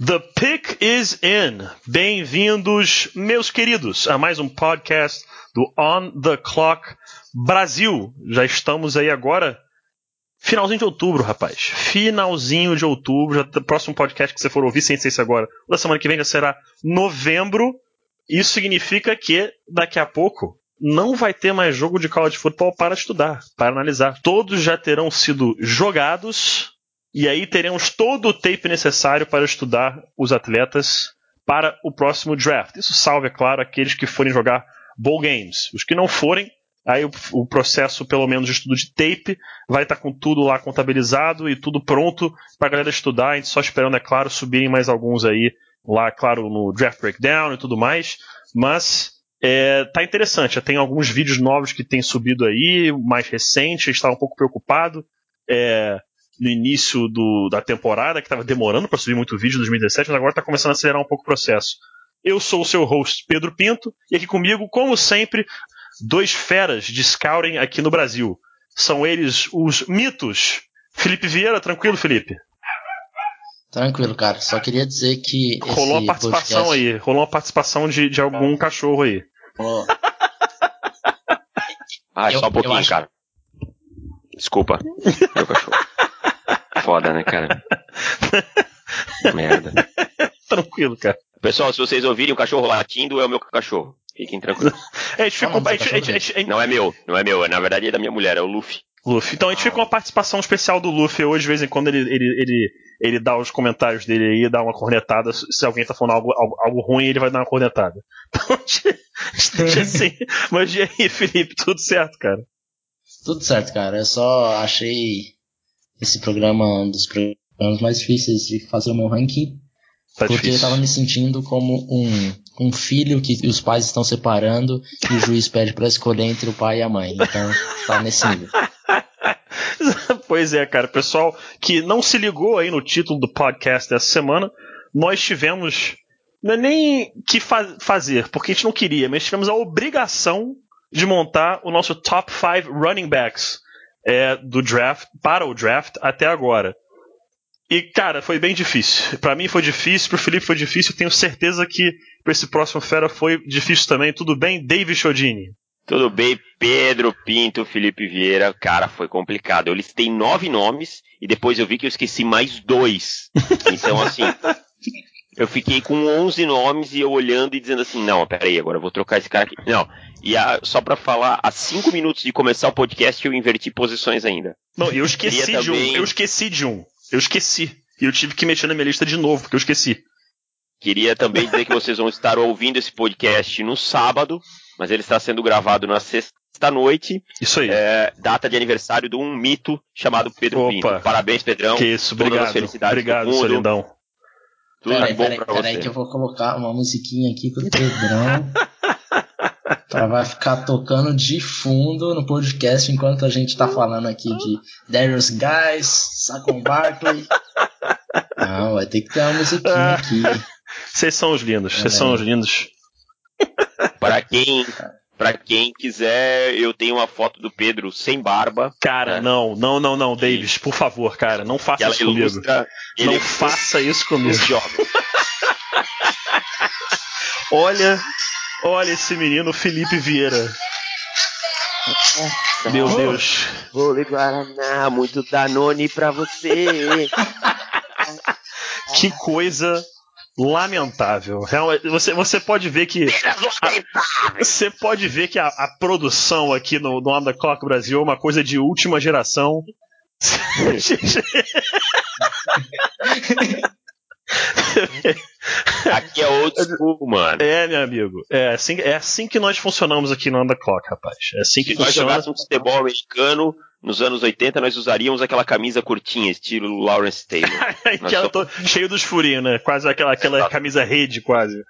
The pick is in. Bem-vindos, meus queridos, a mais um podcast do On the Clock Brasil. Já estamos aí agora, finalzinho de outubro, rapaz. Finalzinho de outubro. Já, próximo podcast que você for ouvir, sem ser isso agora, da semana que vem já será novembro. Isso significa que daqui a pouco não vai ter mais jogo de college football para estudar, para analisar. Todos já terão sido jogados e aí teremos todo o tape necessário para estudar os atletas para o próximo draft. Isso salve, é claro, aqueles que forem jogar bowl games. Os que não forem, aí o, o processo, pelo menos, de estudo de tape vai estar com tudo lá contabilizado e tudo pronto para a galera estudar. A gente só esperando, é claro, subirem mais alguns aí lá, claro, no draft breakdown e tudo mais. Mas é, tá interessante. Já tem alguns vídeos novos que tem subido aí, mais recente. Estava um pouco preocupado. É, no início do, da temporada, que estava demorando para subir muito vídeo em 2017, mas agora está começando a acelerar um pouco o processo. Eu sou o seu host, Pedro Pinto, e aqui comigo, como sempre, dois feras de scouting aqui no Brasil. São eles os mitos. Felipe Vieira, tranquilo, Felipe? Tranquilo, cara. Só queria dizer que. Rolou uma participação podcast... aí. Rolou uma participação de, de algum cachorro aí. Oh. ah, é só um pouquinho, acho... cara. Desculpa. Meu cachorro foda, né, cara? Merda. Tranquilo, cara. Pessoal, se vocês ouvirem o cachorro latindo, é o meu cachorro. Fiquem tranquilos. É, a gente ficou, a gente, a gente, a gente, não é meu, não é meu. Na verdade é da minha mulher, é o Luffy. Luffy. Então a gente fica com uma participação especial do Luffy hoje, de vez em quando ele, ele, ele, ele dá os comentários dele aí, dá uma cornetada. Se alguém tá falando algo, algo, algo ruim, ele vai dar uma cornetada. Então, assim. Mas e aí, Felipe, tudo certo, cara? Tudo certo, cara. Eu só achei esse programa um dos programas mais difíceis de fazer o meu ranking. Tá porque difícil. eu tava me sentindo como um, um filho que os pais estão separando e o juiz pede para escolher entre o pai e a mãe. Então, tá nesse nível. pois é, cara. Pessoal que não se ligou aí no título do podcast dessa semana, nós tivemos não é nem que fa fazer, porque a gente não queria, mas tivemos a obrigação de montar o nosso top 5 running backs é, do draft para o draft até agora. E, cara, foi bem difícil. Para mim foi difícil, pro Felipe foi difícil. Tenho certeza que para esse próximo Fera foi difícil também. Tudo bem, David Chodini? Tudo bem, Pedro Pinto, Felipe Vieira. Cara, foi complicado. Eu listei nove nomes e depois eu vi que eu esqueci mais dois. Então, assim, eu fiquei com 11 nomes e eu olhando e dizendo assim: não, peraí, agora eu vou trocar esse cara aqui. Não, e a, só para falar, há 5 minutos de começar o podcast eu inverti posições ainda. Não, eu esqueci de também... um. Eu esqueci de um. Eu esqueci. E eu tive que mexer na minha lista de novo, porque eu esqueci. Queria também dizer que vocês vão estar ouvindo esse podcast no sábado, mas ele está sendo gravado na sexta noite. Isso aí. É, data de aniversário de um mito chamado Pedro Opa. Pinto. Parabéns, Pedrão. Que isso, obrigado. Obrigado, seu lindão. Tudo peraí, bom peraí, pra peraí você. que eu vou colocar uma musiquinha aqui pro Pedrão. pra vai ficar tocando de fundo no podcast enquanto a gente tá falando aqui de Darius Guys, Saquon Barkley. Não, vai ter que ter uma musiquinha aqui. Vocês são os lindos, vocês são os lindos. Para quem Pra quem quiser, eu tenho uma foto do Pedro sem barba. Cara, né? não, não, não, não, Davis, por favor, cara, não faça isso comigo. Não faça isso comigo. olha, olha esse menino, Felipe Vieira. Nossa, Meu Deus. Vôlei Guaraná, muito Danone pra você. que coisa lamentável. Você, você pode ver que. A, você pode ver que a, a produção aqui no, no On the Clock Brasil é uma coisa de última geração. Aqui é old school, mano. É, meu amigo. É assim, é assim que nós funcionamos aqui no On the Clock, rapaz. É assim que Se nós jogássemos futebol americano, nos anos 80 nós usaríamos aquela camisa curtinha, estilo Lawrence Taylor. que ela tô cheio dos furinhos, né? Quase aquela, aquela camisa rede, quase.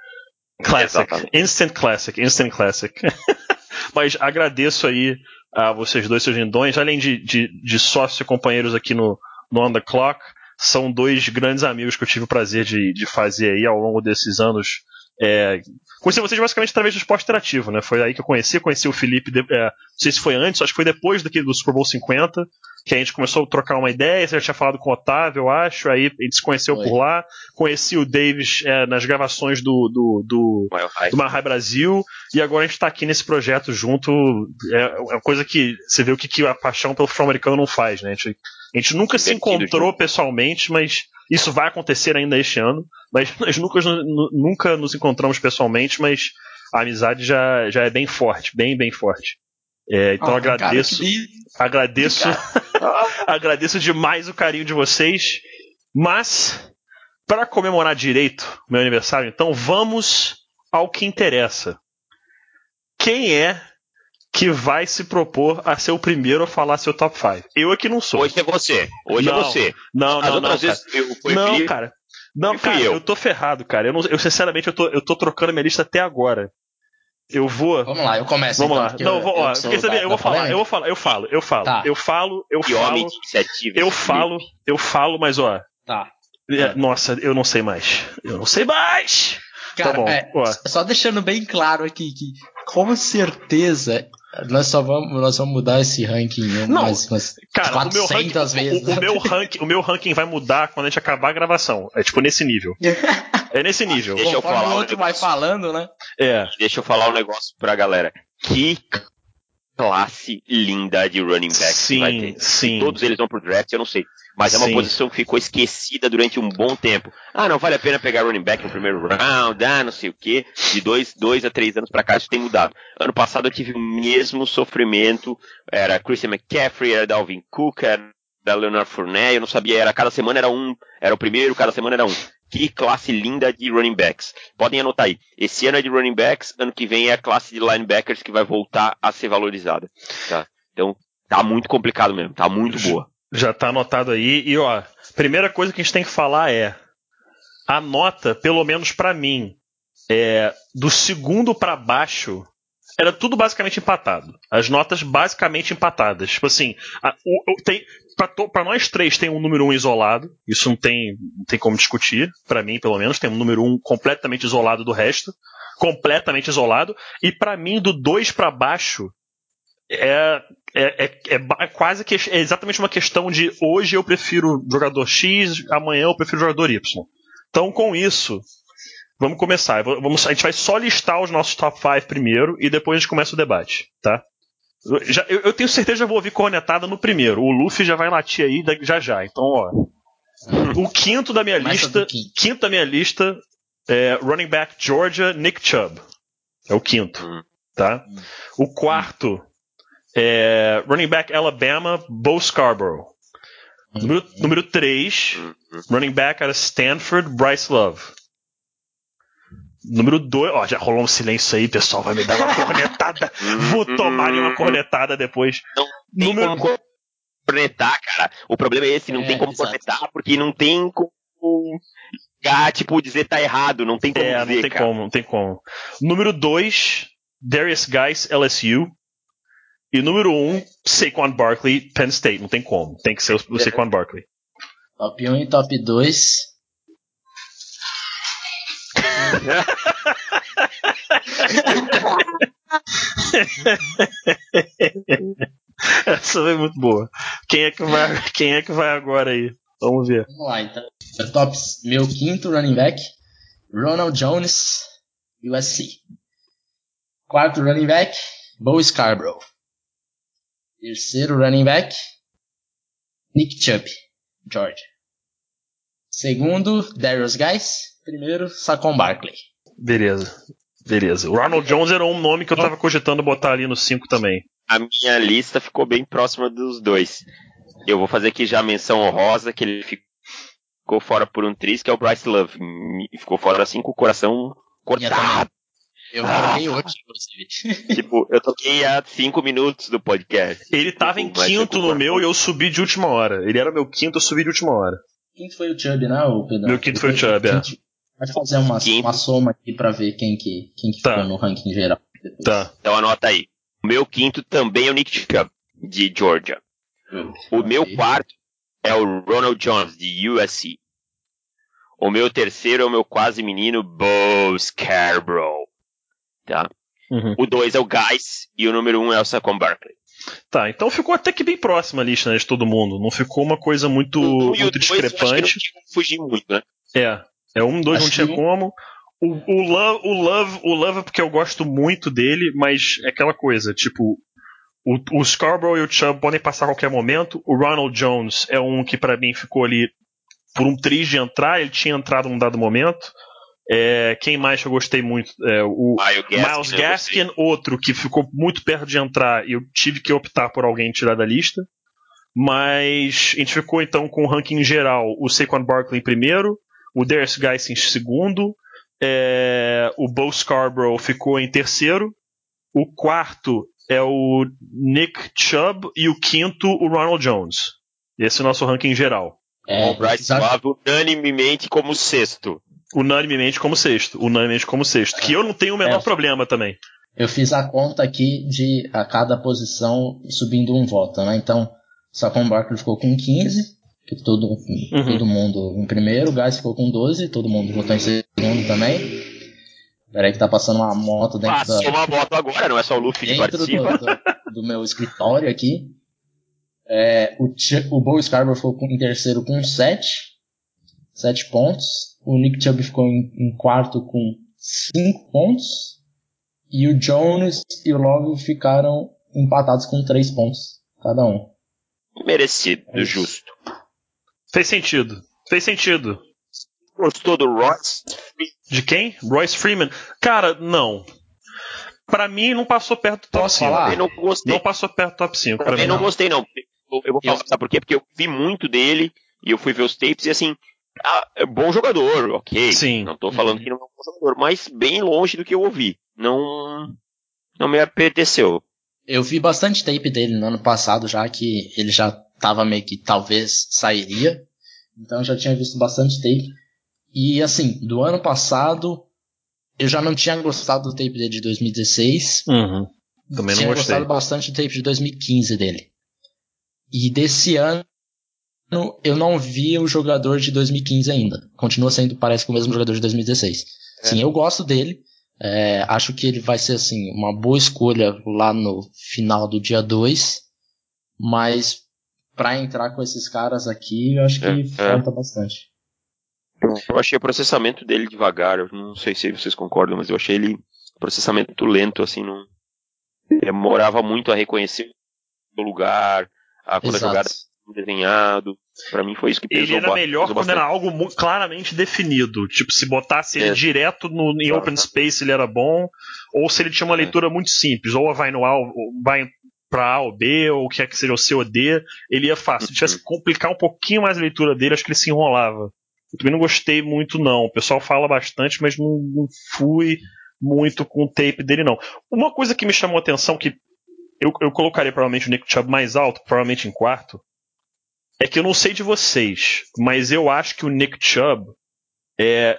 Classic. Exatamente. Instant Classic. Instant Classic. Mas agradeço aí a vocês dois, seus lindões, além de, de, de sócio e companheiros aqui no, no On The Clock, são dois grandes amigos que eu tive o prazer de, de fazer aí ao longo desses anos É, conheci vocês basicamente através do esporte interativo, né? Foi aí que eu conheci, conheci o Felipe, de, é, não sei se foi antes, acho que foi depois daquele do Super Bowl 50, que a gente começou a trocar uma ideia, você já tinha falado com o Otávio, eu acho, aí a gente se conheceu foi. por lá, conheci o Davis é, nas gravações do, do, do, do Mar Brasil, e agora a gente está aqui nesse projeto junto, é, é uma coisa que você vê o que, que a paixão pelo futebol americano não faz, né? A gente, a gente nunca se encontrou pessoalmente, mas isso vai acontecer ainda este ano, mas nós nunca, nunca nos encontramos pessoalmente, mas a amizade já, já é bem forte, bem, bem forte. É, então oh, agradeço, cara, agradeço, agradeço demais o carinho de vocês. Mas para comemorar direito meu aniversário, então vamos ao que interessa. Quem é que vai se propor a ser o primeiro a falar seu top 5. Eu aqui não sou. Hoje é você. Hoje é não, é você. Não, não, não. Cara. Eu, não, cara. Não, cara, eu. eu tô ferrado, cara. Eu, não, eu sinceramente, eu tô, eu tô trocando minha lista até agora. Eu vou. Vamos lá, eu começo. Vamos então, lá. Não, eu, vou, ó, eu, saber, eu vou falar, eu vou falar, eu falo, eu falo, tá. eu falo, eu falo. Homem de iniciativa, eu falo, eu falo, mas ó. Tá. É, nossa, eu não sei mais. Eu não sei mais. Tá cara, tá bom. É, só deixando bem claro aqui que, com certeza, nós só vamos, nós vamos mudar esse ranking não, umas, umas cara, 400 o meu ranking, vezes. O, o, meu ranking, o meu ranking vai mudar quando a gente acabar a gravação. É tipo nesse nível. é nesse nível. Deixa eu falar. O outro um vai falando, né? É. Deixa eu falar um negócio pra galera. Que classe linda de running back sim, vai ter. Sim. Todos eles vão pro draft, eu não sei. Mas Sim. é uma posição que ficou esquecida durante um bom tempo. Ah, não vale a pena pegar running back no primeiro round, ah, não sei o quê. De dois, dois a três anos para cá isso tem mudado. Ano passado eu tive o mesmo sofrimento. Era Christian McCaffrey, era Dalvin Cook, era Leonard Fournette, eu não sabia, era cada semana era um, era o primeiro, cada semana era um. Que classe linda de running backs. Podem anotar aí. Esse ano é de running backs, ano que vem é a classe de linebackers que vai voltar a ser valorizada. Tá? Então, tá muito complicado mesmo, tá muito boa. Já tá anotado aí. E ó, primeira coisa que a gente tem que falar é a nota, pelo menos para mim, é do segundo para baixo era tudo basicamente empatado. As notas basicamente empatadas. Tipo assim, a, o, o, tem para nós três tem um número um isolado. Isso não tem, não tem como discutir. para mim, pelo menos, tem um número um completamente isolado do resto, completamente isolado. E para mim, do dois para baixo, é, é, é, é, quase que é exatamente uma questão de hoje eu prefiro jogador X, amanhã eu prefiro jogador Y. Então, com isso, vamos começar. Vamos, a gente vai só listar os nossos top 5 primeiro e depois a gente começa o debate, tá? Já, eu, eu, tenho certeza que já vou ouvir cornetada no primeiro. O Luffy já vai latir aí já já. Então, ó. O quinto da minha lista. Quinto da minha lista é running back Georgia, Nick Chubb. É o quinto. Hum. Tá? Hum. O quarto é, running back Alabama, Bo Scarborough. Número, número 3, running back era Stanford, Bryce Love. Número 2, ó, já rolou um silêncio aí, pessoal, vai me dar uma cornetada. Vou tomar uma cornetada depois. Não tem Número... como cornetar, cara. O problema é esse, não é, tem como exato. cornetar, porque não tem como ah, tipo, dizer tá errado, não tem como é, dizer, não tem cara. como, não tem como. Número 2, Darius Guys, LSU. E número 1, um, Saquon Barkley, Penn State. Não tem como. Tem que ser o, o Saquon Barkley. Top 1 e top 2. Essa foi muito boa. Quem é que vai, quem é que vai agora aí? Vamos ver. Vamos lá, então. Top, meu quinto running back, Ronald Jones, USC. Quarto running back, Bo Scarborough. Terceiro running back, Nick Chubb, Georgia. Segundo, Darius Guys. Primeiro, Saquon Barkley. Beleza. Beleza. O Ronald Jones era um nome que eu tava cogitando botar ali no 5 também. A minha lista ficou bem próxima dos dois. Eu vou fazer aqui já a menção honrosa, que ele ficou fora por um triz, que é o Bryce Love. Ficou fora assim com o coração cortado. Eu marquei ah, hoje, inclusive. Tipo, eu toquei há cinco minutos do podcast. Ele tava em quinto no meu e eu subi de última hora. Ele era meu quinto, eu subi de última hora. Quinto foi o Chubb, né, o Pedro? Meu quinto foi o Chubb, é. Pode fazer uma, uma soma aqui pra ver quem que, quem que tá. ficou no ranking geral. Depois. Tá. Então anota aí. O meu quinto também é o Nick Chubb, de Georgia. O meu quarto é o Ronald Jones, de USC. O meu terceiro é o meu quase menino Bo Bo Scarborough. Tá? Uhum. O 2 é o Guys e o número 1 um é o Saquon Barkley. Tá, então ficou até que bem próxima a lista né, de todo mundo. Não ficou uma coisa muito, um, muito discrepante. não fugir muito, né? É. É um, dois, acho não tinha que... como. O, o, Love, o, Love, o Love é porque eu gosto muito dele, mas é aquela coisa, tipo, o, o Scarborough e o Chubb podem passar a qualquer momento. O Ronald Jones é um que para mim ficou ali por um triz de entrar, ele tinha entrado num dado momento. É, quem mais eu gostei muito? É, o Miles Gaskin, outro que ficou muito perto de entrar e eu tive que optar por alguém tirar da lista. Mas a gente ficou então com o ranking geral: o Saquon Barkley em primeiro, o Darius Geis em segundo, é, o Bo Scarborough ficou em terceiro, o quarto é o Nick Chubb e o quinto o Ronald Jones. Esse é o nosso ranking geral. É, o Bryce Love unanimemente como sexto. Unanimemente como sexto. Unanimemente como sexto. Que eu não tenho o menor é, problema também. Eu fiz a conta aqui de a cada posição subindo um voto, né? Então, Saquon Barkley ficou com 15, que todo, uhum. todo mundo em primeiro, o Gás ficou com 12, todo mundo votou em segundo também. Peraí que tá passando uma moto dentro Passou da... uma moto agora, não é só o Luffy que participa. Do, do, do, meu escritório aqui. É, o, o Bo Scarborough ficou em terceiro com 7. 7 pontos. O Nick Chubb ficou em, em quarto com 5 pontos. E o Jones e o Love ficaram empatados com 3 pontos, cada um. Merecido, é justo. Fez sentido. Fez sentido. Gostou do Royce? De quem? Royce Freeman? Cara, não. Pra mim, não passou perto do top Posso 5. Falar? Eu não gostei. Não passou perto do top 5. Também não, não gostei, não. Eu, vou falar, eu... sabe por quê? Porque eu vi muito dele e eu fui ver os tapes e assim. Ah, é bom jogador, ok. Sim. Não tô falando que não é um bom jogador, mas bem longe do que eu ouvi. Não. Não me apeteceu. Eu vi bastante tape dele no ano passado, já que ele já tava meio que talvez sairia. Então eu já tinha visto bastante tape. E assim, do ano passado, eu já não tinha gostado do tape dele de 2016. Uhum. Também não tinha gostei. gostado bastante do tape de 2015 dele. E desse ano, eu não vi o jogador de 2015 ainda. Continua sendo, parece que o mesmo jogador de 2016. É. Sim, eu gosto dele. É, acho que ele vai ser assim uma boa escolha lá no final do dia 2. Mas para entrar com esses caras aqui, eu acho que é, falta é. bastante. Eu achei o processamento dele devagar. Eu não sei se vocês concordam, mas eu achei ele processamento lento, assim, não demorava muito a reconhecer o lugar, a quando Exato. a jogada desenhado. Para mim foi isso que pesou Ele era melhor quando era algo claramente definido. Tipo, se botasse ele é. direto no, em open space ele era bom, ou se ele tinha uma é. leitura é. muito simples, ou vai no A, vai para A ou B, ou o que é que seja o C ou D, ele ia fácil. Se tivesse que complicar um pouquinho mais a leitura dele, acho que ele se enrolava. Eu também não gostei muito, não. O pessoal fala bastante, mas não, não fui muito com o tape dele, não. Uma coisa que me chamou a atenção, que eu, eu colocaria provavelmente o Nick Chubb mais alto, provavelmente em quarto, é que eu não sei de vocês, mas eu acho que o Nick Chubb é,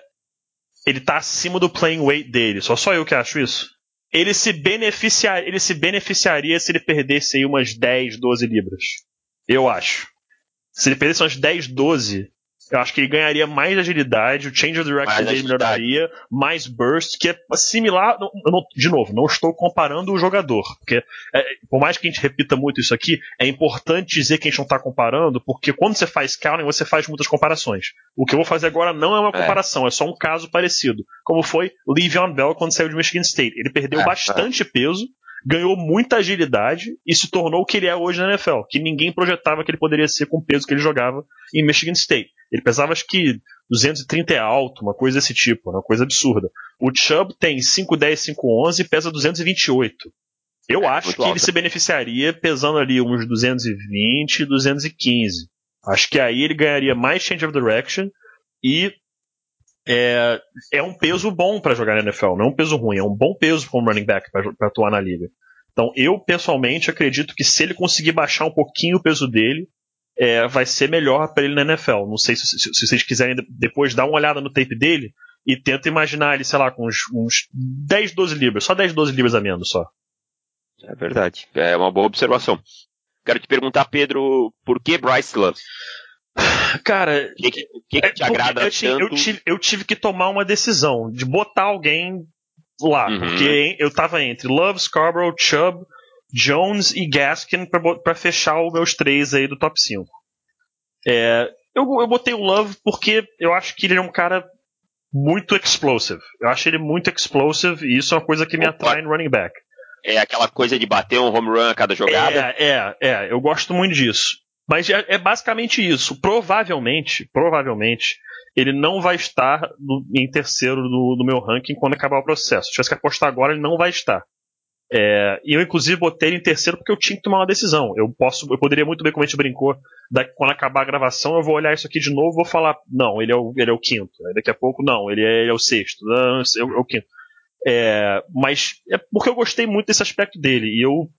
ele tá acima do playing weight dele. Só só eu que acho isso. Ele se, beneficiar, ele se beneficiaria se ele perdesse aí umas 10, 12 libras. Eu acho. Se ele perdesse umas 10, 12, eu acho que ele ganharia mais agilidade, o change of direction mais dele melhoraria, mais burst, que é similar. Não, de novo, não estou comparando o jogador, porque é, por mais que a gente repita muito isso aqui, é importante dizer que a gente não está comparando, porque quando você faz counting, você faz muitas comparações. O que eu vou fazer agora não é uma é. comparação, é, é só um caso parecido. Como foi Le'Veon Bell quando saiu de Michigan State. Ele perdeu é, bastante é. peso, ganhou muita agilidade e se tornou o que ele é hoje na NFL, que ninguém projetava que ele poderia ser com o peso que ele jogava em Michigan State. Ele pesava acho que 230 é alto, uma coisa desse tipo, uma coisa absurda. O Chubb tem 5'10, 5'11 e pesa 228. Eu é, acho que alto. ele se beneficiaria pesando ali uns 220, 215. Acho que aí ele ganharia mais change of direction e é, é um peso bom para jogar na NFL, não é um peso ruim, é um bom peso como running back para atuar na liga. Então eu pessoalmente acredito que se ele conseguir baixar um pouquinho o peso dele, é, vai ser melhor para ele na NFL. Não sei se, se, se, vocês quiserem depois dar uma olhada no tape dele e tenta imaginar ele, sei lá, com uns, uns 10, 12 libras, só 10, 12 libras a menos só. É verdade. É uma boa observação. Quero te perguntar, Pedro, por que Bryce Love? Cara, o que, que, que, que te é, agrada eu, tanto? Eu tive, eu tive, que tomar uma decisão de botar alguém lá, uhum. porque eu tava entre Love, Scarborough, Chubb, Jones e Gaskin para fechar os meus três aí do top 5. É, eu, eu botei o Love porque eu acho que ele é um cara muito explosive. Eu acho ele muito explosive e isso é uma coisa que me atrai no running back. É aquela coisa de bater um home run a cada jogada? É, é, é. Eu gosto muito disso. Mas é, é basicamente isso. Provavelmente, provavelmente, ele não vai estar no, em terceiro do, do, meu ranking quando acabar o processo. Se tivesse que apostar agora, ele não vai estar. É, e eu, inclusive, botei ele em terceiro porque eu tinha que tomar uma decisão. Eu posso, eu poderia muito bem, como a gente brincou, daqui, quando acabar a gravação, eu vou olhar isso aqui de novo vou falar, não, ele é o, ele é o quinto. Aí daqui a pouco, não, ele é, ele é o sexto. Não, é o quinto. É, mas é porque eu gostei muito desse aspecto dele. E eu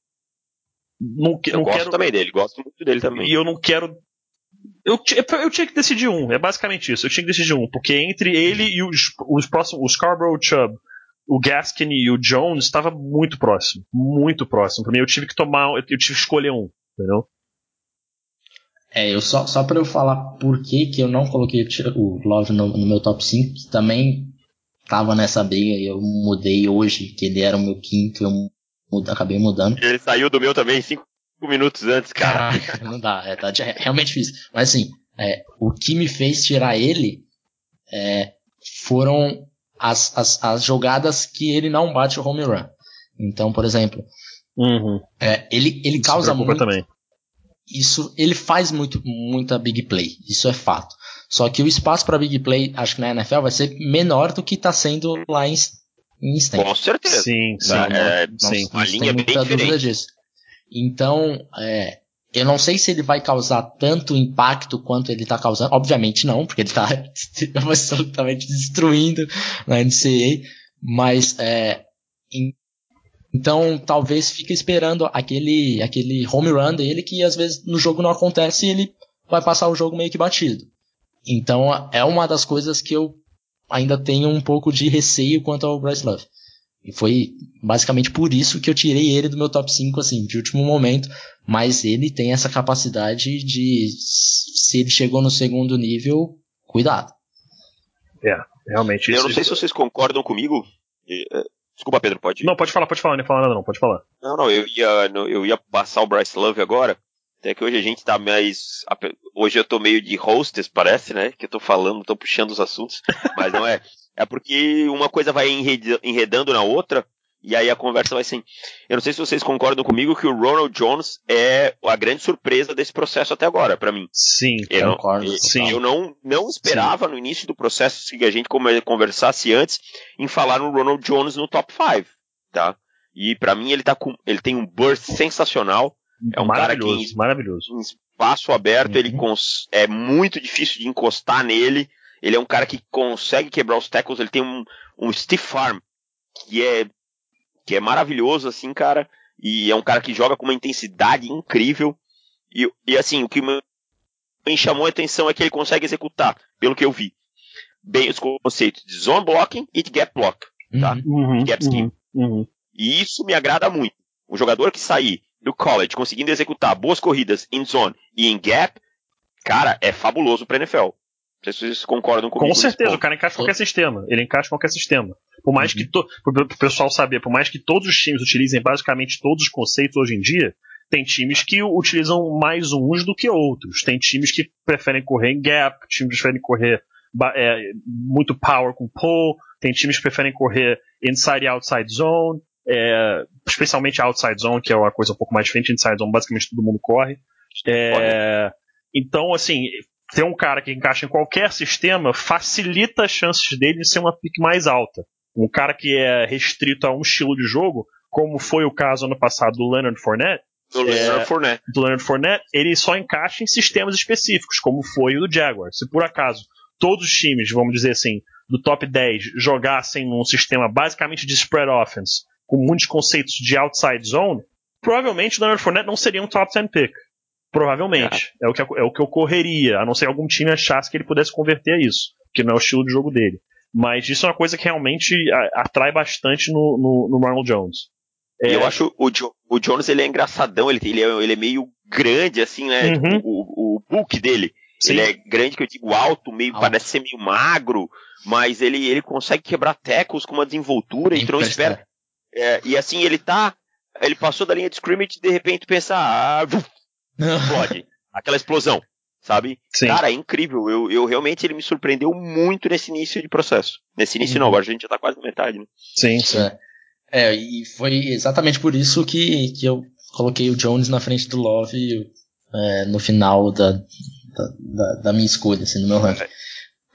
não, eu não gosto quero, também dele, gosto muito dele também. E eu não quero. Eu, eu tinha que decidir um, é basicamente isso. Eu tinha que decidir um, porque entre ele e os, os próximos, o Scarborough Chubb, o Gaskin e o Jones estava muito próximo, muito próximo. Para mim, eu tive que tomar, eu tive que escolher um, entendeu? É, eu só, só para eu falar por que, que eu não coloquei o Love no, no, meu top 5, que também tava nessa briga e eu mudei hoje, que ele era o meu quinto, eu muda, acabei mudando. Ele saiu do meu também cinco minutos antes, cara. Caraca, não dá, é, tá, é realmente difícil. Mas assim, é, o que me fez tirar ele é, foram as, as, as jogadas que ele não bate o home run. Então, por exemplo, uhum. é, ele, ele causa muito. Também. Isso, ele faz muito, muita big play, isso é fato. Só que o espaço para big play, acho que na NFL vai ser menor do que está sendo lá em, em. Com certeza. Sim, sim. Não, é, não, sim. Não, a linha é bem diferente. Disso. Então, é, eu não sei se ele vai causar tanto impacto quanto ele está causando. Obviamente não, porque ele está absolutamente destruindo na NCAA. Mas, é, em, então, talvez fique esperando aquele, aquele home run dele que às vezes no jogo não acontece e ele vai passar o jogo meio que batido. Então, é uma das coisas que eu ainda tenho um pouco de receio quanto ao Bryce Love. E foi basicamente por isso que eu tirei ele do meu top 5, assim, de último momento. Mas ele tem essa capacidade de, se ele chegou no segundo nível, cuidado. É, realmente. Eu não sei se vocês concordam comigo. É, desculpa, Pedro, pode. Não, pode falar, pode falar, não ia falar nada, não, pode falar. Não, não, eu ia, eu ia passar o Bryce Love agora. Até que hoje a gente tá mais. Hoje eu tô meio de hostess, parece, né? Que eu tô falando, tô puxando os assuntos. Mas não é. É porque uma coisa vai enredando na outra, e aí a conversa vai assim. Eu não sei se vocês concordam comigo que o Ronald Jones é a grande surpresa desse processo até agora, para mim. Sim, eu concordo. Eu, sim. eu não, não esperava Sim. no início do processo que a gente conversasse antes em falar no Ronald Jones no top 5, tá? E para mim ele tá com, ele tem um burst sensacional. É um cara que em, maravilhoso. em espaço aberto uhum. ele cons, é muito difícil de encostar nele. Ele é um cara que consegue quebrar os tackles, ele tem um, um stiff arm que é, que é maravilhoso, assim, cara. E é um cara que joga com uma intensidade incrível. E, e assim, o que me, chamou a atenção é que ele consegue executar, pelo que eu vi, bem os conceitos de zone blocking e de gap block, tá? Uhum, gap scheme. Uhum, uhum. E isso me agrada muito. Um jogador que sair do college conseguindo executar boas corridas em zone e em gap, cara, é fabuloso para NFL sei se vocês concordam comigo. Com certeza, o cara encaixa qualquer sistema. Ele encaixa qualquer sistema. Por mais uhum. que. To, pro, pessoal saber, por mais que todos os times utilizem basicamente todos os conceitos hoje em dia, tem times que utilizam mais uns do que outros. Tem times que preferem correr em gap, times que preferem correr é, muito power com pull, tem times que preferem correr inside e outside zone, é, especialmente outside zone, que é uma coisa um pouco mais diferente. Inside zone, basicamente todo mundo corre. É, então, assim, ter um cara que encaixa em qualquer sistema facilita as chances dele de ser uma pick mais alta. Um cara que é restrito a um estilo de jogo, como foi o caso ano passado do Leonard Fournette, do Leonard é, Fournette. Do Leonard Fournette, ele só encaixa em sistemas específicos, como foi o do Jaguar. Se por acaso todos os times, vamos dizer assim, do top 10 jogassem num sistema basicamente de spread offense, com muitos conceitos de outside zone, provavelmente o Leonard Fournette não seria um top 10 pick. Provavelmente. É. é. o que, é o que ocorreria, a não ser que algum time achasse que ele pudesse converter a isso, que não é o estilo de jogo dele. Mas isso é uma coisa que realmente atrai bastante no, no, no Ronald Jones. É... Eu acho o, jo o Jones ele é engraçadão, ele, ele, é, ele é meio grande, assim, né? Uhum. O, o, o book dele. Sim. Ele é grande, que eu digo alto, meio, alto. parece ser meio magro, mas ele, ele consegue quebrar tecos com uma desenvoltura, então espera. É, e assim, ele tá. Ele passou da linha de scrimmage e de repente pensa, ah, pode. Aquela explosão, sabe? Sim. Cara, é incrível. Eu, eu realmente ele me surpreendeu muito nesse início de processo. Nesse início uhum. não, agora a gente já tá quase na metade, né? Sim, sim. É. é, e foi exatamente por isso que, que eu coloquei o Jones na frente do Love é, no final da, da, da, da, minha escolha, assim, no meu ranking. É.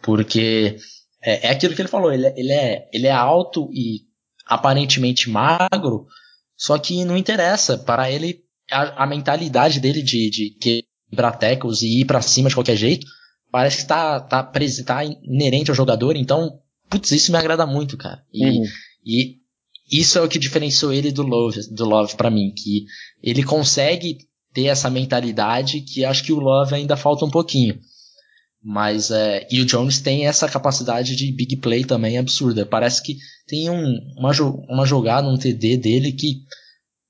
Porque é, é aquilo que ele falou, ele, é, ele, é, ele é alto e aparentemente magro, só que não interessa. Para ele, a, a mentalidade dele de, de quebrar tackles e ir para cima de qualquer jeito, parece que tá, tá, tá inerente ao jogador. Então, putz, isso me agrada muito, cara. E, uhum. e isso é o que diferenciou ele do Love, do Love para mim, que ele consegue ter essa mentalidade que acho que o Love ainda falta um pouquinho. Mas é, e o Jones tem essa capacidade de big play também absurda. Parece que tem um, uma, uma jogada, um TD dele que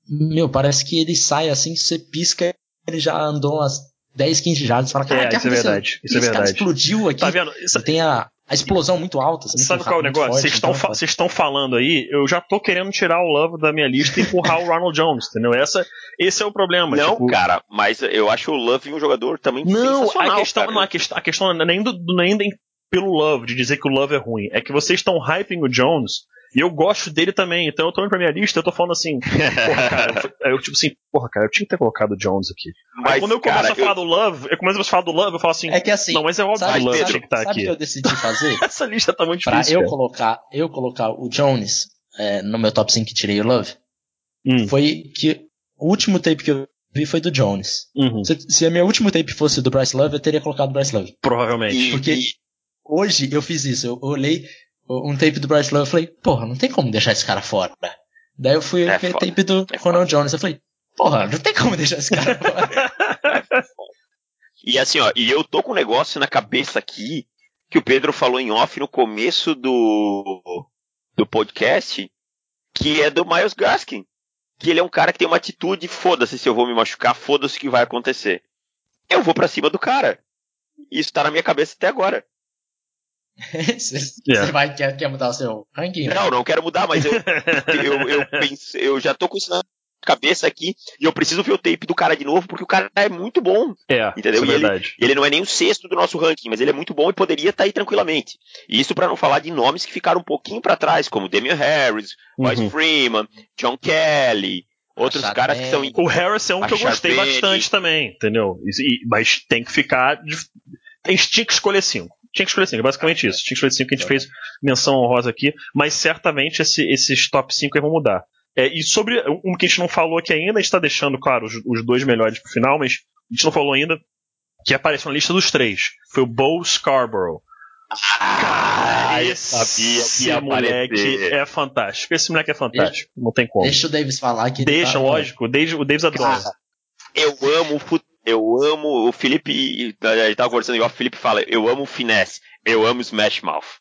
meu, parece que ele sai assim, você pisca, ele já andou umas 10, 15 jardas e fala, cara, é, que isso é verdade. Isso é verdade. explodiu aqui. Tá vendo? Isso... Tem a, a explosão muito alta. Assim, Sabe qual é o negócio? Vocês estão então, fa estão falando aí, eu já tô querendo tirar o Love da minha lista e empurrar o Ronald Jones, entendeu? Essa, esse é o problema. Não, tipo... cara, mas eu acho o Love um jogador também não, a questão, não, a questão, a questão não é nem, do, nem pelo Love, de dizer que o Love é ruim. É que vocês estão hyping o Jones e eu gosto dele também, então eu tô indo pra minha lista eu tô falando assim, porra, cara, eu, eu, tipo assim, porra, cara, eu tinha que ter colocado o Jones aqui. Mas, Aí, quando eu começo cara, a falar eu... do Love, eu começo a falar do Love, eu falo assim, é que assim, não, mas é óbvio que o Love sabe, tinha que estar tá aqui. Sabe o que eu decidi fazer? Essa lista tá muito pra difícil. Pra eu colocar, eu colocar o Jones é, no meu top 5 que tirei o Love, hum. foi que o último tape que eu vi foi do Jones. Uhum. Se, se a minha último tape fosse do Bryce Love, eu teria colocado o Bryce Love. Provavelmente. Porque hoje eu fiz isso, eu olhei um tape do Bryce Love, eu falei, porra, não tem como deixar esse cara fora. Daí eu fui é ver tape do é Ronald Jones, eu falei, porra, não tem como deixar esse cara fora. e assim, ó, e eu tô com um negócio na cabeça aqui que o Pedro falou em off no começo do, do podcast, que é do Miles Gaskin. Que ele é um cara que tem uma atitude, foda-se se eu vou me machucar, foda-se o que vai acontecer. Eu vou para cima do cara. Isso tá na minha cabeça até agora. Você yeah. Vai quer, quer mudar o seu ranking? Não, não quero mudar, mas eu, eu, eu, penso, eu já tô com isso na cabeça aqui e eu preciso ver o tape do cara de novo porque o cara é muito bom. É, entendeu? É verdade. Ele, ele, não é nem o sexto do nosso ranking, mas ele é muito bom e poderia estar tá aí tranquilamente. E isso para não falar de nomes que ficaram um pouquinho para trás, como Damian Harris, uhum. Royce Freeman, John Kelly, outros caras que são. O Harris é um que eu gostei bastante também, entendeu? E, mas tem que ficar. Tem, tinha que escolher cinco tinha que escolher 5, é basicamente isso. Tinha que escolher 5 que a gente fez menção honrosa aqui, mas certamente esse, esses top 5 aí vão mudar. É, e sobre um que a gente não falou aqui ainda, a gente está deixando, claro, os, os, dois melhores pro final, mas a gente não falou ainda, que apareceu na lista dos três. Foi o Bo Scarborough. Ah, esse sabia que moleque é fantástico. Esse moleque é fantástico. Deixa, não tem como. Deixa o Davis falar que Deixa, tá... lógico. Desde, o Davis adora. Cara, eu amo o eu amo o Felipe. A gente tava conversando igual o Felipe fala, eu amo o finesse, eu amo o Smash Mouth.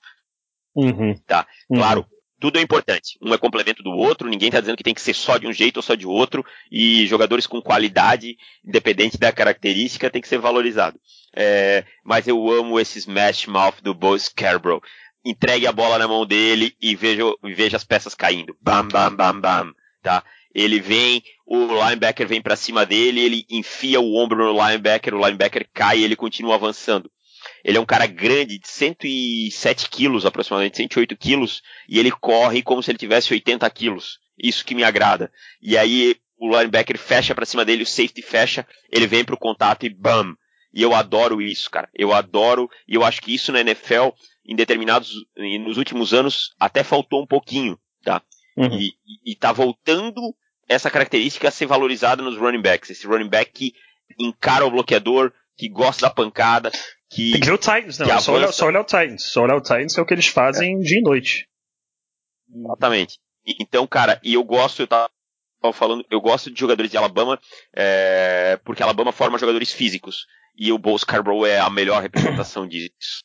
Uhum. Tá? Uhum. Claro, tudo é importante. Um é complemento do outro, ninguém está dizendo que tem que ser só de um jeito ou só de outro, e jogadores com qualidade, independente da característica, tem que ser valorizado. É, mas eu amo esse Smash Mouth do Bo Scarborough. Entregue a bola na mão dele e veja, veja as peças caindo. Bam, bam, bam, bam. Tá? Ele vem, o linebacker vem para cima dele, ele enfia o ombro no linebacker, o linebacker cai e ele continua avançando. Ele é um cara grande, de 107 quilos, aproximadamente 108 quilos, e ele corre como se ele tivesse 80 quilos. Isso que me agrada. E aí o linebacker fecha para cima dele, o safety fecha, ele vem pro contato e bam! E eu adoro isso, cara. Eu adoro, e eu acho que isso na NFL, em determinados, nos últimos anos, até faltou um pouquinho? Uhum. E, e, e tá voltando essa característica a ser valorizada nos running backs. Esse running back que encara o bloqueador, que gosta da pancada, que. Tem que ver o Titans, não. Só olhar, só olhar o Titans. Só olhar o Titans é o que eles fazem é. dia e noite. Exatamente. Então, cara, e eu gosto, eu tava falando, eu gosto de jogadores de Alabama, é, porque Alabama forma jogadores físicos. E o Bo Scarborough é a melhor representação disso.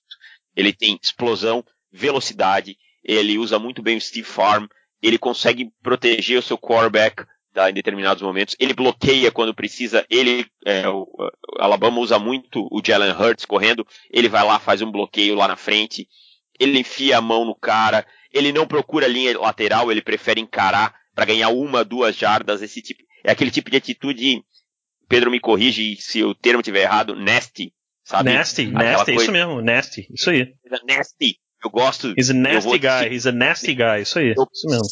Ele tem explosão, velocidade, ele usa muito bem o Steve Farm, ele consegue proteger o seu quarterback tá, em determinados momentos. Ele bloqueia quando precisa. Ele, é, o, o Alabama usa muito o Jalen Hurts correndo. Ele vai lá, faz um bloqueio lá na frente. Ele enfia a mão no cara. Ele não procura linha lateral, ele prefere encarar para ganhar uma, duas jardas. Esse tipo, é aquele tipo de atitude. Pedro me corrige se o termo estiver errado. Nasty, sabe? Nasty, nasty, coisa... isso mesmo, nasty, isso aí. Nasty. Eu gosto. He's a nasty guy, he's a nasty guy, isso aí, eu, isso mesmo.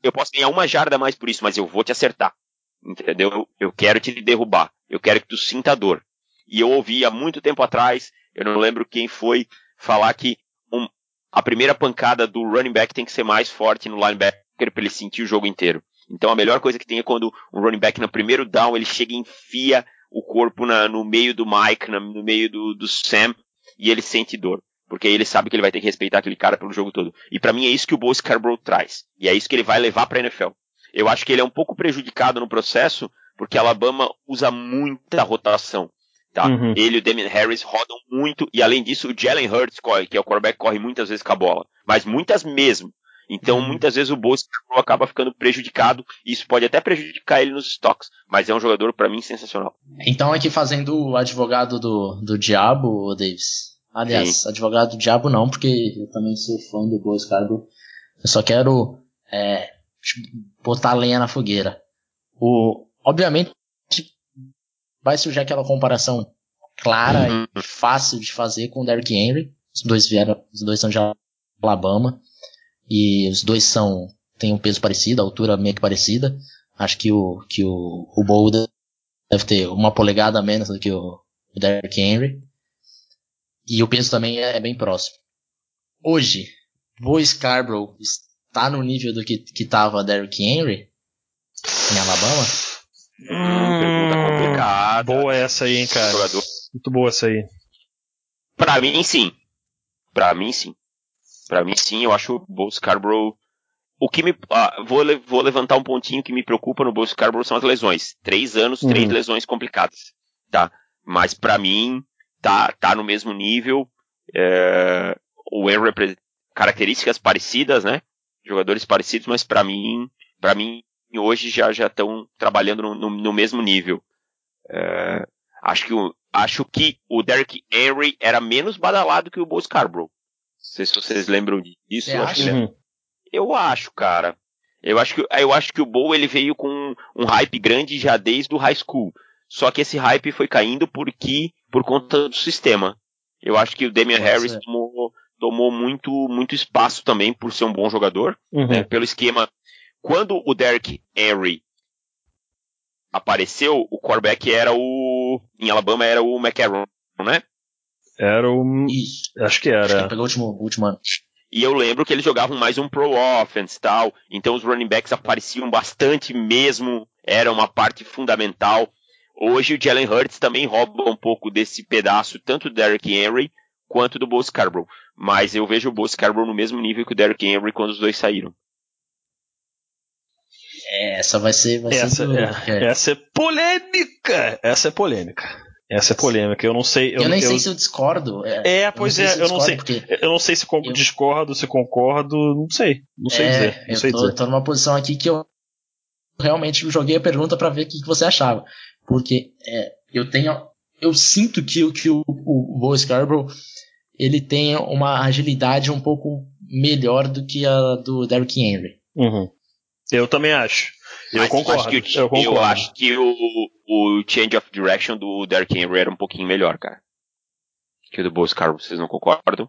Eu posso ganhar uma jarda a mais por isso, mas eu vou te acertar. Entendeu? Eu, eu quero te derrubar. Eu quero que tu sinta dor. E eu ouvi há muito tempo atrás, eu não lembro quem foi, falar que um, a primeira pancada do running back tem que ser mais forte no linebacker para ele sentir o jogo inteiro. Então a melhor coisa que tem é quando um running back no primeiro down ele chega e enfia o corpo na, no meio do Mike, na, no meio do, do Sam, e ele sente dor porque ele sabe que ele vai ter que respeitar aquele cara pelo jogo todo. E para mim é isso que o Bo Scarborough traz. E é isso que ele vai levar para a NFL. Eu acho que ele é um pouco prejudicado no processo, porque Alabama usa muita rotação. Tá? Uhum. Ele e o Damien Harris rodam muito, e além disso, o Jalen Hurts, que é o quarterback, corre muitas vezes com a bola. Mas muitas mesmo. Então, uhum. muitas vezes o Bo Scarborough acaba ficando prejudicado, e isso pode até prejudicar ele nos estoques. Mas é um jogador, para mim, sensacional. Então, aqui fazendo o advogado do, do diabo, Davis, Aliás, Sim. advogado do diabo não, porque eu também sou fã do Bo Scarborough. Eu só quero é, botar lenha na fogueira. O, obviamente, vai surgir aquela comparação clara uhum. e fácil de fazer com o Derrick Henry. Os dois vieram, os dois são de Alabama e os dois são têm um peso parecido, a altura meio que parecida. Acho que o que o, o Bo deve ter uma polegada a menos do que o, o Derrick Henry. E o peso também é, é bem próximo. Hoje, Bo Scarborough está no nível do que, que tava Derrick Henry em Alabama? Hum, pergunta complicada. Boa essa aí, hein, cara. Jogador. Muito boa essa aí. Pra mim, sim. Pra mim, sim. Pra mim, sim. Eu acho o Bo Scarborough... O que me... Ah, vou, vou levantar um pontinho que me preocupa no Bo Scarborough são as lesões. Três anos, três uhum. lesões complicadas. Tá? Mas pra mim, tá, tá no mesmo nível. É, o Henry características parecidas, né? Jogadores parecidos, mas para mim, para mim hoje já já estão trabalhando no, no, no, mesmo nível. É, acho que o, acho que o Derrick Henry era menos badalado que o Bo Scarborough. Não sei se vocês lembram disso. Eu acho, uhum. eu acho, cara. Eu acho que eu acho que o Bo ele veio com um hype grande já desde o high school. Só que esse hype foi caindo porque por conta do sistema. Eu acho que o Damian Pode Harris tomou, tomou, muito, muito espaço também por ser um bom jogador, uhum. né, pelo esquema. Quando o Derrick Henry apareceu, o quarterback era o. Em Alabama era o McCarron, né? Era o. Acho que era. Acho que pegou o último, último ano. E eu lembro que eles jogavam mais um pro offense e tal. Então os running backs apareciam bastante mesmo. Era uma parte fundamental. Hoje o Jalen Hurts também rouba um pouco desse pedaço, tanto do Derrick Henry quanto do Bo Scarborough. Mas eu vejo o Bo Scarborough no mesmo nível que o Derrick Henry quando os dois saíram. É, essa vai ser. Vai essa, ser é, essa é polêmica! Essa é polêmica. Essa é polêmica. Eu não sei. Eu, eu nem eu, sei se eu discordo. É, é pois é, eu não sei. Eu não sei se eu, discordo, se concordo, não sei. Não sei é, dizer. Não eu sei tô, dizer. tô numa posição aqui que eu realmente joguei a pergunta para ver o que, que você achava. Porque é, eu tenho. Eu sinto que, que o, o Bo Scarborough ele tem uma agilidade um pouco melhor do que a do Derrick Henry. Uhum. Eu também acho. Eu concordo. Acho que, eu, concordo. eu acho que o, o change of direction do Derrick Henry era um pouquinho melhor, cara. Que o do Bo Scarborough, vocês não concordam?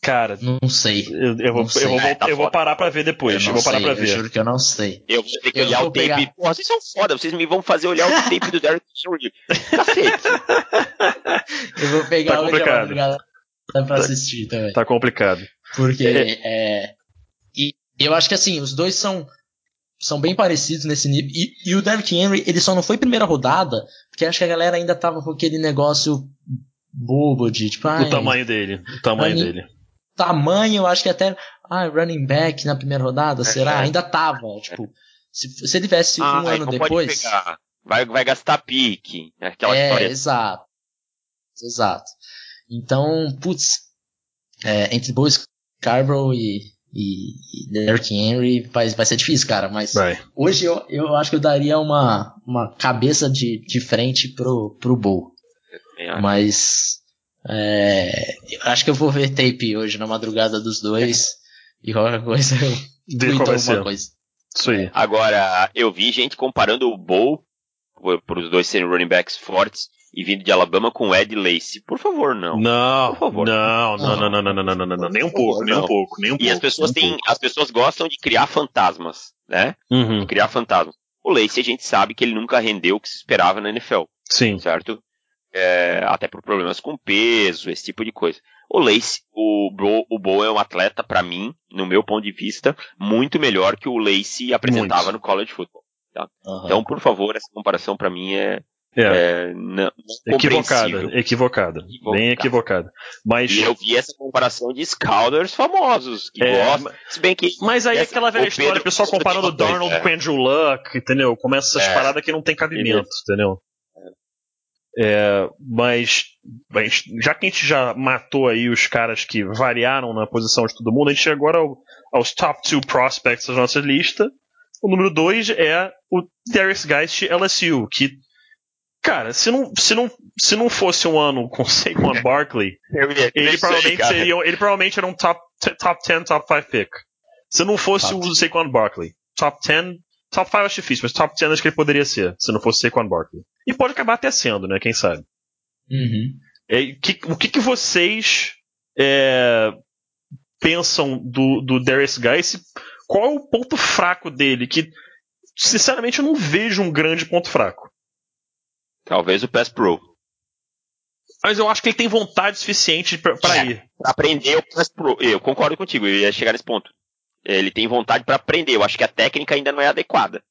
Cara, não sei. Eu, eu, vou, sei. eu, vou, é, tá eu vou, parar pra ver depois. Eu, eu vou parar sei, pra ver. Eu juro que eu não sei. Eu vou ter que olhar o tape. Pegar... Porra, vocês são foda, vocês me vão fazer olhar o tape do Derek Henry. Cacete. eu vou pegar tá complicado. Dá pra tá, assistir também. Tá complicado. Porque é. é. E eu acho que assim, os dois são são bem parecidos nesse nível. E, e, o Derrick Henry, ele só não foi primeira rodada, porque acho que a galera ainda tava com aquele negócio bobo de tipo. O tamanho dele. O tamanho dele tamanho, eu acho que até. Ah, running back na primeira rodada, é, será? É. Ainda tava. Tipo, se, se ele tivesse ah, um ano depois. Vai, vai gastar pique. É aquela é, história. Exato. Exato. Então, putz, é, entre Bo Scarborough e, e, e Derrick Henry vai, vai ser difícil, cara. Mas vai. hoje eu, eu acho que eu daria uma, uma cabeça de, de frente pro, pro Bull. Mas é, eu acho que eu vou ver tape hoje na madrugada dos dois e qualquer coisa eu de alguma coisa. Isso aí. Agora, eu vi gente comparando o Bull por os dois serem running backs fortes e vindo de Alabama com Ed Lace. Por favor, não. Não, Por favor. Não, não, não, não, não, não, não, não, não, nem um pouco, nem um pouco, nem um pouco. E as pessoas têm, as pessoas gostam de criar fantasmas, né? Uhum. De criar fantasmas. O Lace a gente sabe que ele nunca rendeu o que se esperava na NFL. Sim. Certo? É, até por problemas com peso, esse tipo de coisa. O Lace, o Bo, o Bo é um atleta, para mim, no meu ponto de vista, muito melhor que o Lace apresentava muito. no college football. Tá? Uhum. Então, por favor, essa comparação para mim é, é. é não, equivocada, equivocada, bem equivocada. Mas e eu vi essa comparação de Scouters famosos que é, gostam, se bem que Mas aí essa, aquela velha história, o pessoal comparando o Donald é. com Andrew Luck, entendeu? Começa essas é. paradas que não tem cabimento, entendeu? É, mas, mas, já que a gente já matou aí os caras que variaram na posição de todo mundo, a gente chega agora ao, aos top two prospects da nossa lista. O número 2 é o Darius Geist LSU, que, cara, se não, se não, se não fosse um ano com Saquon Barkley, ele, provavelmente seria, ele provavelmente era um top, top 10, top 5 pick. Se não fosse top. o Saquon Barkley, top 10, top 5 acho difícil, mas top 10 acho que ele poderia ser, se não fosse Saquon Barkley. E pode acabar até sendo, né? Quem sabe? Uhum. É, que, o que, que vocês é, pensam do, do Darius Guy? Qual é o ponto fraco dele? Que, sinceramente, eu não vejo um grande ponto fraco. Talvez o Pass Pro. Mas eu acho que ele tem vontade suficiente para é, ir. Aprender o Pass Pro. Eu concordo contigo, eu ia chegar nesse ponto. Ele tem vontade para aprender. Eu acho que a técnica ainda não é adequada.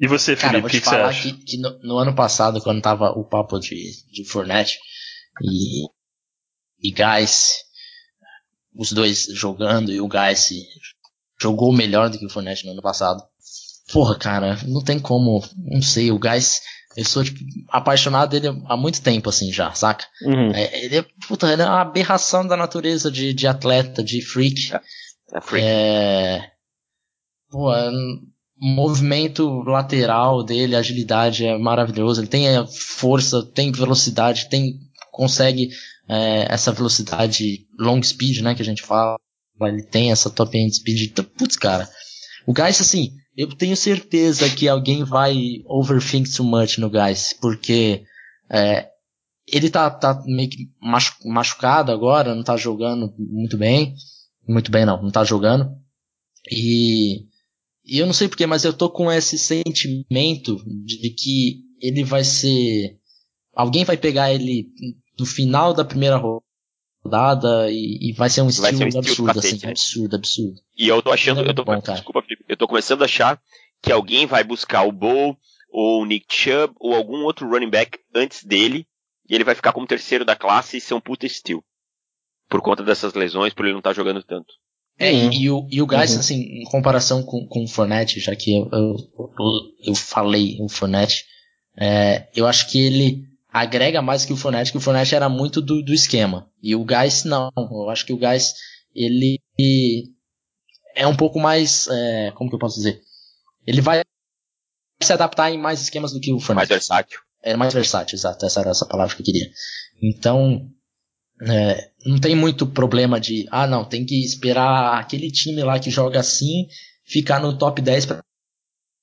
E você, Felipe, Cara, vou te que falar que, que no, no, ano passado, quando tava o papo de, de Fournette e, e Guys, os dois jogando e o Guys jogou melhor do que o Fournette no ano passado. Porra, cara, não tem como, não sei, o Guys, eu sou tipo, apaixonado dele há muito tempo, assim, já, saca? Uhum. É, ele, é, puta, ele é uma aberração da natureza de, de atleta, de freak. É, é freak. É, pô, movimento lateral dele, agilidade é maravilhoso. Ele tem é, força, tem velocidade, tem consegue é, essa velocidade long speed, né, que a gente fala. Ele tem essa top end speed. Então, putz, cara. O Guys, assim, eu tenho certeza que alguém vai overthink too much no Guys, porque é, ele tá, tá meio que machucado agora, não tá jogando muito bem. Muito bem, não, não tá jogando. E e eu não sei porquê, mas eu tô com esse sentimento de que ele vai ser. Alguém vai pegar ele no final da primeira rodada e, e vai ser um estilo, ser um estilo absurdo, assim, né? absurdo, absurdo. E eu tô achando, é eu tô, bom, desculpa, eu tô começando a achar que alguém vai buscar o Bowl ou o Nick Chubb ou algum outro running back antes dele e ele vai ficar como terceiro da classe e ser um puta estilo. Por conta dessas lesões, por ele não estar tá jogando tanto. É, uhum. e, e, o, e o Gás, uhum. assim, em comparação com, com o Fournette, já que eu, eu, eu falei o Fournette, é, eu acho que ele agrega mais que o Fournette, que o Fournette era muito do, do esquema. E o Gás, não. Eu acho que o Gás, ele é um pouco mais, é, como que eu posso dizer? Ele vai se adaptar em mais esquemas do que o Fournette. Mais versátil. É mais versátil, exato. Essa era essa palavra que eu queria. Então, é, não tem muito problema de, ah, não, tem que esperar aquele time lá que joga assim ficar no top 10 para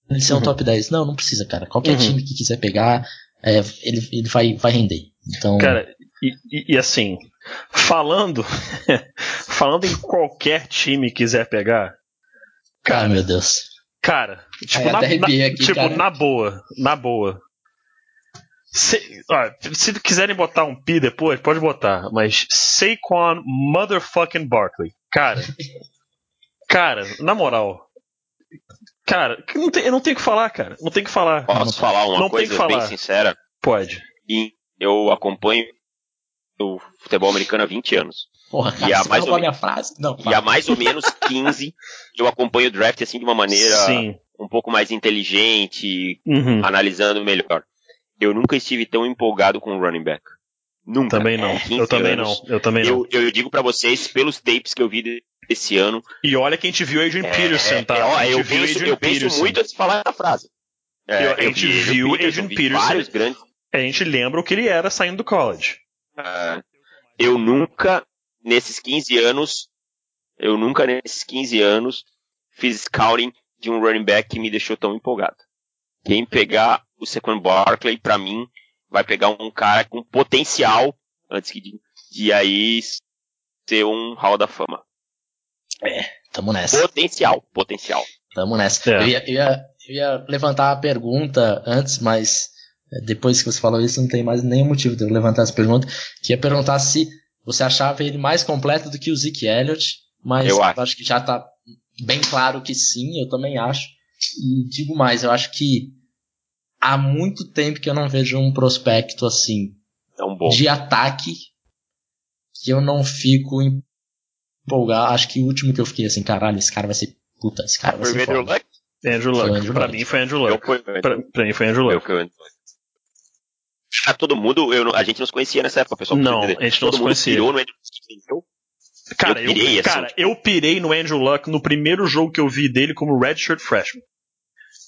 ele ser uhum. um top 10. Não, não precisa, cara. Qualquer uhum. time que quiser pegar, é, ele, ele vai, vai render. Então... Cara, e, e, e assim, falando, falando em qualquer time que quiser pegar. Cara, meu Deus. Cara, tipo, na, na, aqui, tipo cara. na boa, na boa. Se, ó, se quiserem botar um pi depois, pode botar. Mas Saquon Motherfucking Barkley. Cara. cara, na moral. Cara, não tem, eu não tenho o que falar, cara. Não tem o que falar. Posso falar uma não coisa bem sincera? Pode. E eu acompanho o futebol americano há 20 anos. Porra, cara, e há mais ou minha frase? Não, e há mais ou menos 15 eu acompanho o draft assim de uma maneira Sim. um pouco mais inteligente, uhum. analisando melhor eu nunca estive tão empolgado com o running back. Nunca. Também não. É, eu também anos. não. Eu também não. Eu, eu digo para vocês, pelos tapes que eu vi esse ano. E olha que a gente viu Adrian é, Peterson, tá? É, é, eu, penso, eu penso, muito antes de falar a frase. É, a gente viu Adrian Peterson. Grandes... A gente lembra o que ele era saindo do college. Uh, eu nunca, nesses 15 anos, eu nunca nesses 15 anos fiz scouting de um running back que me deixou tão empolgado. Quem pegar o Saquon Barkley, para mim, vai pegar um cara com potencial antes de, de aí ser um Hall da Fama. É, tamo nessa. Potencial, potencial. Tamo nessa. É. Eu, ia, eu, ia, eu ia levantar a pergunta antes, mas é, depois que você falou isso, não tem mais nenhum motivo de eu levantar essa pergunta. Que ia perguntar se você achava ele mais completo do que o Zeke Elliott, mas eu acho, acho que já tá bem claro que sim, eu também acho. E digo mais, eu acho que há muito tempo que eu não vejo um prospecto assim de ataque que eu não fico empolgado. Acho que o último que eu fiquei assim, caralho, esse cara vai ser puta, esse cara vai ser Andrew Luck? Andrew Luck. Andrew pra Luck. mim foi Andrew Luck. Fui, pra, pra, mim foi Andrew Luck. Eu, ah, todo mundo, eu, a gente não se conhecia nessa época, pessoal. Não, a gente todo não se conhecia. Pirou no Andrew Luck. Cara, eu, pirei, eu, cara assim. eu pirei no Andrew Luck no primeiro jogo que eu vi dele como redshirt freshman.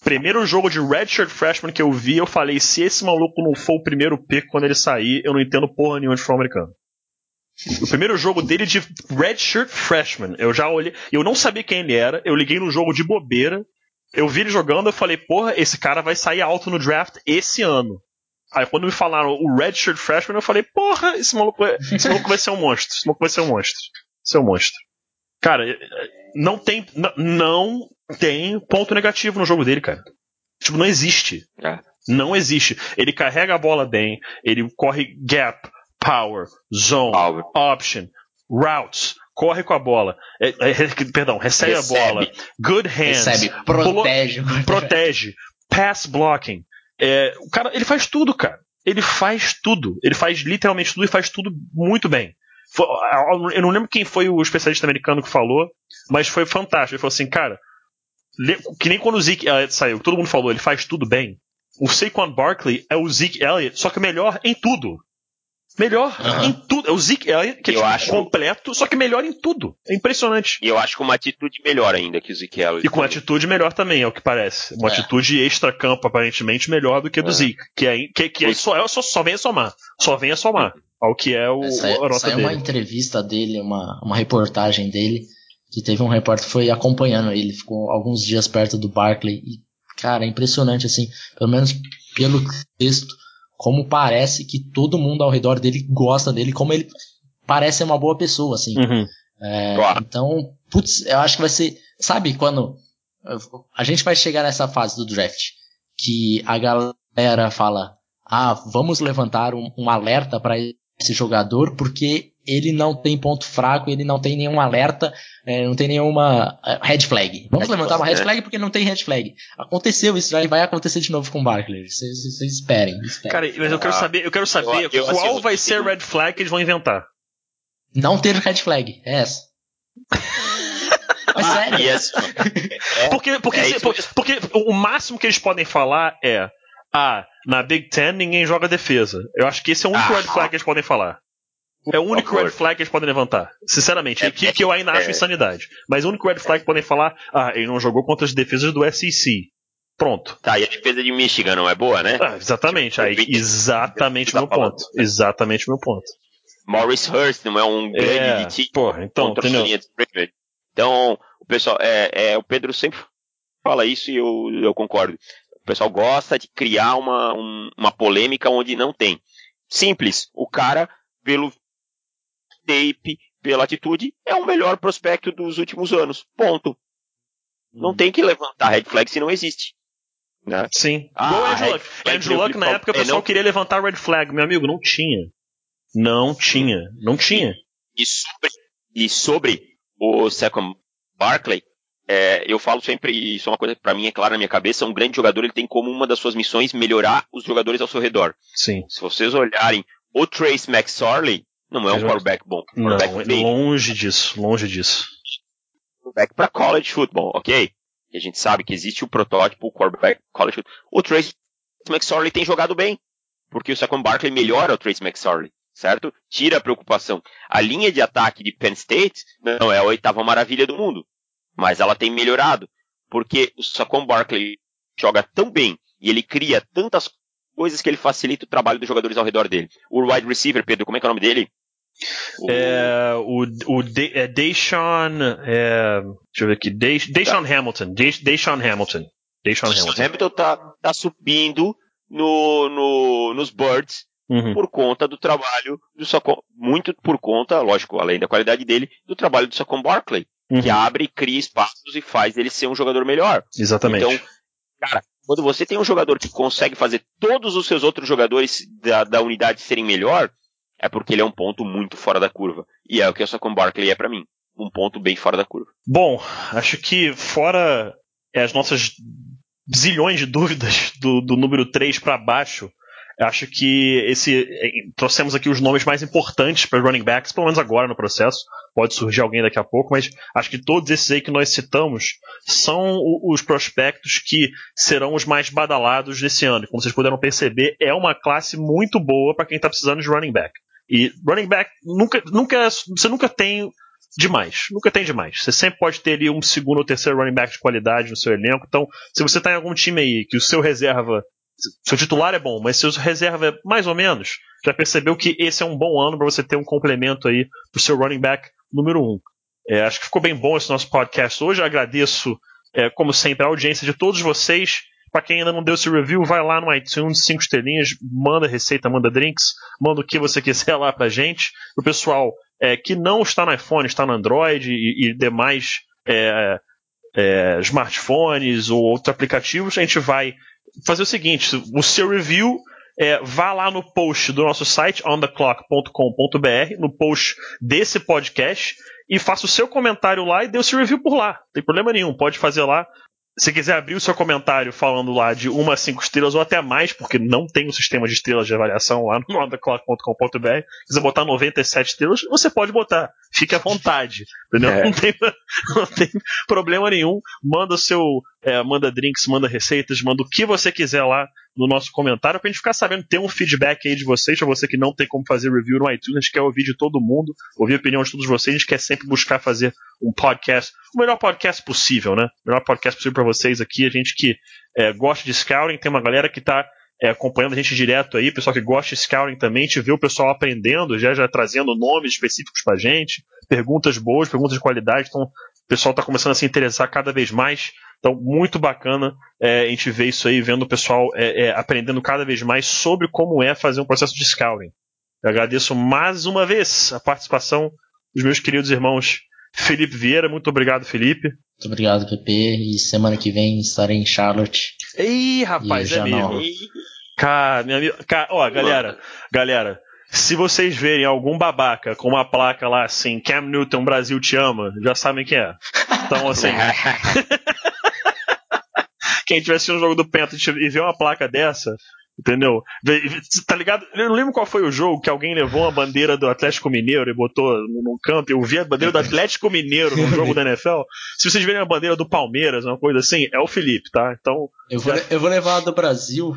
Primeiro jogo de redshirt freshman que eu vi, eu falei, se esse maluco não for o primeiro pick quando ele sair, eu não entendo porra nenhuma de futebol americano. O primeiro jogo dele de redshirt freshman, eu já olhei, eu não sabia quem ele era, eu liguei no jogo de bobeira, eu vi ele jogando, eu falei, porra, esse cara vai sair alto no draft esse ano. Aí quando me falaram o redshirt freshman, eu falei, porra, esse maluco, esse maluco vai ser um monstro, esse maluco vai ser um monstro. Seu monstro. Cara, não tem, não tem ponto negativo no jogo dele, cara. Tipo, não existe. É. Não existe. Ele carrega a bola bem, ele corre gap, power, zone, power. option, routes, corre com a bola, é, é, perdão, recebe, recebe, a bola, good hands, recebe, protege, protege, pass blocking. É, o cara, ele faz tudo, cara. Ele faz tudo. Ele faz literalmente tudo e faz tudo muito bem. Eu não lembro quem foi o especialista americano que falou, mas foi fantástico. Ele falou assim, cara, que nem quando o Zeke Elliott saiu, todo mundo falou, ele faz tudo bem. O Saquon Barkley é o Zeke Elliott, só que melhor em tudo. Melhor uhum. em tudo. É o Zeke Elliott, que é tipo, acho... completo, só que melhor em tudo. É impressionante. E eu acho com uma atitude melhor ainda que o Zeke Elliott. E com uma atitude melhor também, é o que parece. Uma é. atitude extra-campo, aparentemente, melhor do que a do é. Zeke. Que, é, que, que é só, só, só vem a somar. Só vem a somar. Ao que é o, Essa, a nota saiu dele. uma entrevista dele, uma, uma reportagem dele, que teve um repórter que foi acompanhando ele, ficou alguns dias perto do Barkley e, cara, é impressionante, assim, pelo menos pelo texto, como parece que todo mundo ao redor dele gosta dele, como ele parece ser uma boa pessoa, assim. Uhum. É, então, putz, eu acho que vai ser, sabe, quando a gente vai chegar nessa fase do draft, que a galera fala, ah, vamos levantar um, um alerta para esse jogador porque ele não tem ponto fraco, ele não tem nenhum alerta, é, não tem nenhuma é, red flag. Vamos levantar uma red flag porque não tem red flag. Aconteceu isso já e vai acontecer de novo com o Barkley. Vocês esperem, esperem, Cara, mas eu quero saber, eu quero saber eu, eu, qual vai ser a red flag que eles vão inventar. Não ter red flag, é essa. Mas sério. Yes. É, porque, porque, é porque, porque o máximo que eles podem falar é ah, na Big Ten ninguém joga defesa. Eu acho que esse é o único ah, red flag que eles podem falar. É o único red flag que eles podem levantar. Sinceramente, é, que, é, que eu ainda é, acho insanidade. Mas o único red flag que podem falar, ah, ele não jogou contra as defesas do SEC. Pronto. Tá, e a defesa de Michigan não é boa, né? Ah, exatamente. Aí, exatamente o meu ponto. Exatamente o meu ponto. Morris Hurst não é um grande é, de porra, então, contra entendeu? Então, o pessoal, é, é, o Pedro sempre fala isso e eu, eu concordo. O pessoal gosta de criar uma, um, uma polêmica onde não tem. Simples. O cara, pelo tape, pela atitude, é o melhor prospecto dos últimos anos. Ponto. Não hum. tem que levantar red flag se não existe. Né? Sim. Ah, Igual Andrew Luck. Andrew Luck, na época, o pessoal é, não... queria levantar red flag. Meu amigo, não tinha. Não tinha. Não tinha. E, sobre, e sobre o Second Barkley, é, eu falo sempre, e isso é uma coisa que para mim é clara na minha cabeça, um grande jogador ele tem como uma das suas missões melhorar os jogadores ao seu redor. Sim. Se vocês olharem o Trace McSorley, não é um quarterback bom. Quarterback não, longe disso, longe disso. Quarterback para college football, ok? E a gente sabe que existe o protótipo quarterback college football. O Trace McSorley tem jogado bem, porque o Saquon Barkley melhora o Trace McSorley. certo? Tira a preocupação. A linha de ataque de Penn State não é a oitava maravilha do mundo, mas ela tem melhorado, porque o Saquon Barkley joga tão bem e ele cria tantas coisas que ele facilita o trabalho dos jogadores ao redor dele. O wide receiver, Pedro, como é que é o nome dele? O, é, o, o De, é Deshaun. É, deixa eu ver aqui. De, Deshaun tá. Hamilton. De, Deshaun Hamilton. Deshaun Hamilton. Hamilton tá, tá subindo no, no, nos Birds uhum. por conta do trabalho do Sacon, muito por conta, lógico, além da qualidade dele, do trabalho do Sacon Barkley, uhum. que abre, cria espaços e faz ele ser um jogador melhor. Exatamente. Então, cara, quando você tem um jogador que consegue fazer todos os seus outros jogadores da, da unidade serem melhor, é porque ele é um ponto muito fora da curva. E é o que o Sacon Barkley é para mim. Um ponto bem fora da curva. Bom, acho que fora é, as nossas zilhões de dúvidas do, do número 3 para baixo, acho que esse é, trouxemos aqui os nomes mais importantes para running backs, pelo menos agora no processo. Pode surgir alguém daqui a pouco, mas acho que todos esses aí que nós citamos são os prospectos que serão os mais badalados desse ano. Como vocês puderam perceber, é uma classe muito boa para quem está precisando de running back. E running back nunca, nunca, você nunca tem demais. Nunca tem demais. Você sempre pode ter ali um segundo ou terceiro running back de qualidade no seu elenco. Então, se você está em algum time aí que o seu reserva, seu titular é bom, mas seu reserva é mais ou menos, já percebeu que esse é um bom ano para você ter um complemento aí para o seu running back número um. É, acho que ficou bem bom esse nosso podcast hoje. agradeço, é, como sempre, a audiência de todos vocês. Para quem ainda não deu esse review, vai lá no iTunes, cinco estrelinhas, manda receita, manda drinks, manda o que você quiser lá pra gente. O pessoal é, que não está no iPhone, está no Android e, e demais é, é, smartphones ou outros aplicativos, a gente vai fazer o seguinte: o seu review é, vá lá no post do nosso site, ontheclock.com.br, no post desse podcast, e faça o seu comentário lá e dê o seu review por lá. Não tem problema nenhum, pode fazer lá. Se quiser abrir o seu comentário falando lá de uma a cinco estrelas ou até mais, porque não tem um sistema de estrelas de avaliação lá no ondaclock.com.br, quiser botar 97 estrelas, você pode botar. Fique à vontade. Entendeu? É. Não, tem, não, tem, problema nenhum. Manda seu. É, manda drinks, manda receitas, manda o que você quiser lá no nosso comentário pra gente ficar sabendo, ter um feedback aí de vocês, pra você que não tem como fazer review no iTunes, a gente quer ouvir de todo mundo, ouvir a opinião de todos vocês, a gente quer sempre buscar fazer um podcast, o melhor podcast possível, né? O melhor podcast possível para vocês aqui, a gente que é, gosta de scouting, tem uma galera que tá é, acompanhando a gente direto aí, pessoal que gosta de scouting também, te vê o pessoal aprendendo, já, já trazendo nomes específicos pra gente, perguntas boas, perguntas de qualidade, então o pessoal está começando a se interessar cada vez mais então, muito bacana é, a gente ver isso aí, vendo o pessoal é, é, aprendendo cada vez mais sobre como é fazer um processo de scouting. Eu agradeço mais uma vez a participação dos meus queridos irmãos Felipe Vieira. Muito obrigado, Felipe. Muito obrigado, PP. E semana que vem estarei em Charlotte. Ei, rapaz, é mesmo. Cara, minha amiga. Cara, ó, galera, galera. Se vocês verem algum babaca com uma placa lá assim, Cam Newton Brasil te ama, já sabem quem é. Então, assim. quem assistindo um jogo do Penta e ver uma placa dessa, entendeu? Tá ligado? Eu não lembro qual foi o jogo que alguém levou uma bandeira do Atlético Mineiro e botou no campo. Eu vi a bandeira do Atlético Mineiro no jogo da NFL. Se vocês verem a bandeira do Palmeiras, uma coisa assim, é o Felipe, tá? Então. Eu vou, eu vou levar a do Brasil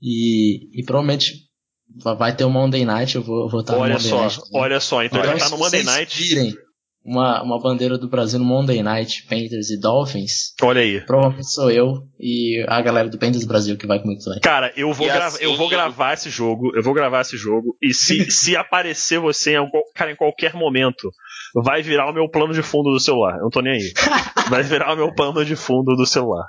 e, e provavelmente vai ter um Monday Night. Eu vou, estar olha no Monday só, Night. Olha só, então ele vai estar no Monday Night. Virem uma, uma bandeira do Brasil no Monday Night, Panthers e Dolphins. Olha aí. Provavelmente sou eu e a galera do Panthers Brasil que vai comigo também. Cara, eu vou, assim... eu vou gravar esse jogo, eu vou gravar esse jogo, e se, se aparecer você em, cara, em qualquer momento, vai virar o meu plano de fundo do celular. Eu não tô nem aí. Vai virar o meu plano de fundo do celular.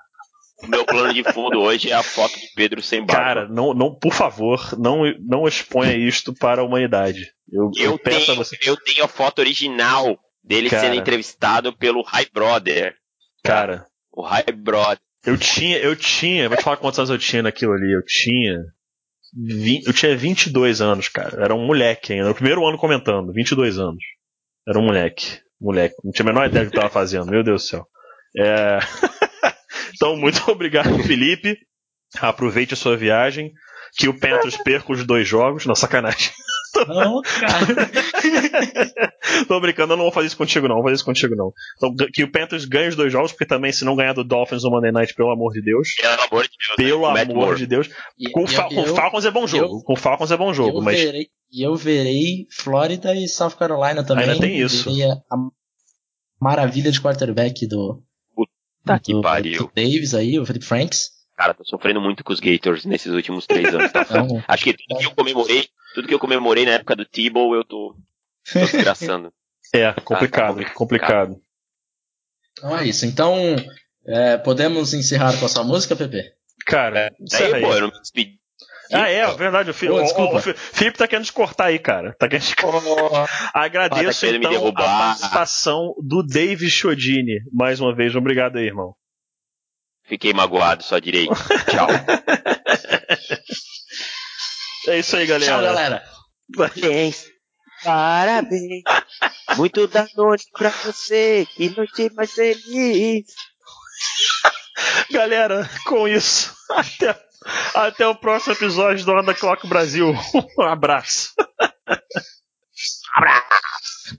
O meu plano de fundo hoje é a foto de Pedro sem barba. Cara, não, não, por favor, não, não exponha isto para a humanidade. Eu, eu, eu peço tenho, a você. Eu tenho a foto original dele cara, sendo entrevistado pelo High Brother. Cara, o High Brother. Eu tinha, eu tinha, vou te falar quantos anos eu tinha naquilo ali. Eu tinha. 20, eu tinha 22 anos, cara. Era um moleque ainda. No primeiro ano comentando, 22 anos. Era um moleque. Moleque. Não tinha a menor ideia do que eu tava fazendo, meu Deus do céu. É... então, muito obrigado, Felipe. Aproveite a sua viagem. Que o Panthers perca os dois jogos. Não, sacanagem. Não, cara. Tô brincando, eu não vou fazer isso contigo, não. Vou fazer isso contigo, não. Então, que o Panthers ganhe os dois jogos, porque também, se não ganhar do Dolphins no Monday Night, pelo amor de Deus. Pelo amor de Deus. Pelo né? amor de Deus. E, com, Fal com Falcons é bom jogo. Eu, com Falcons é bom jogo, mas. Verei, e eu verei Flórida e South Carolina também. Ainda tem isso. A, maravilha de quarterback do. Puta que pariu. Davis aí, o Felipe Franks. Cara, tô sofrendo muito com os Gators nesses últimos três anos. Tá? Acho que tudo que eu comemorei, tudo que eu comemorei na época do Tebow, eu tô, tô desgraçando. é, complicado, ah, tá complicado. Então é isso. Então, é, podemos encerrar com a sua música, Pepe? Cara, é, daí, pô, eu não me despedi. Ah, é, verdade. O, Filipe, oh, o, o, Felipe tá querendo te cortar aí, cara. Tá querendo oh, Agradeço, ah, tá então, a participação do David Chodini. Mais uma vez, obrigado aí, irmão. Fiquei magoado, só direito. Tchau. é isso aí, galera. Tchau, galera. Parabéns. Parabéns. Muito da noite pra você. Que noite mais feliz. Galera, com isso, até, até o próximo episódio do Onda Clock Brasil. Um abraço. abraço.